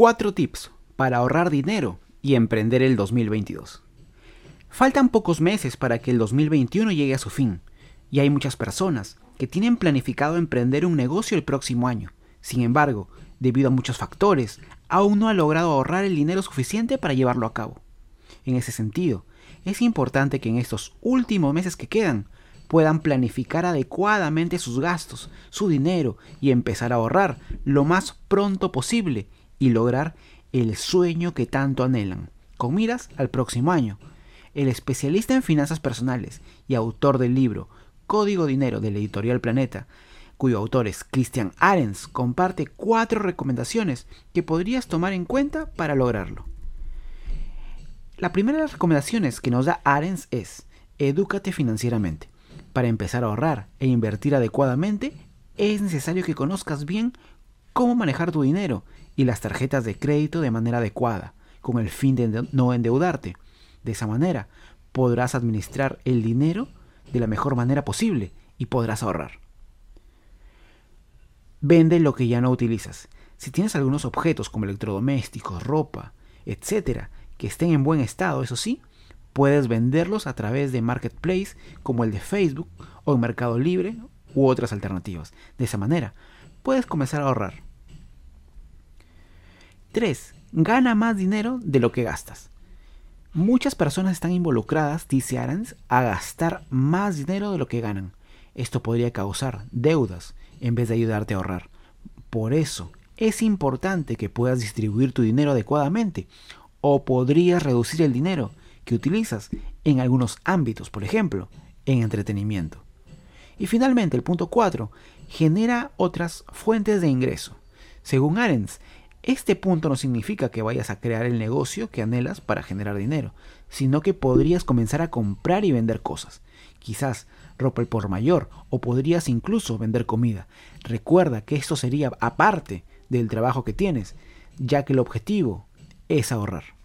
4 tips para ahorrar dinero y emprender el 2022. Faltan pocos meses para que el 2021 llegue a su fin, y hay muchas personas que tienen planificado emprender un negocio el próximo año. Sin embargo, debido a muchos factores, aún no ha logrado ahorrar el dinero suficiente para llevarlo a cabo. En ese sentido, es importante que en estos últimos meses que quedan puedan planificar adecuadamente sus gastos, su dinero y empezar a ahorrar lo más pronto posible y lograr el sueño que tanto anhelan, con miras al próximo año. El especialista en finanzas personales y autor del libro Código Dinero de la editorial Planeta, cuyo autor es Christian Arens, comparte cuatro recomendaciones que podrías tomar en cuenta para lograrlo. La primera de las recomendaciones que nos da Arens es, edúcate financieramente. Para empezar a ahorrar e invertir adecuadamente, es necesario que conozcas bien cómo manejar tu dinero y las tarjetas de crédito de manera adecuada, con el fin de no endeudarte. De esa manera, podrás administrar el dinero de la mejor manera posible y podrás ahorrar. Vende lo que ya no utilizas. Si tienes algunos objetos como electrodomésticos, ropa, etcétera, que estén en buen estado, eso sí, puedes venderlos a través de marketplace como el de Facebook o en Mercado Libre u otras alternativas. De esa manera, puedes comenzar a ahorrar. 3. Gana más dinero de lo que gastas. Muchas personas están involucradas, dice Arans, a gastar más dinero de lo que ganan. Esto podría causar deudas en vez de ayudarte a ahorrar. Por eso, es importante que puedas distribuir tu dinero adecuadamente o podrías reducir el dinero que utilizas en algunos ámbitos, por ejemplo, en entretenimiento. Y finalmente, el punto 4, genera otras fuentes de ingreso. Según Arens, este punto no significa que vayas a crear el negocio que anhelas para generar dinero, sino que podrías comenzar a comprar y vender cosas. Quizás ropa por mayor o podrías incluso vender comida. Recuerda que esto sería aparte del trabajo que tienes, ya que el objetivo es ahorrar.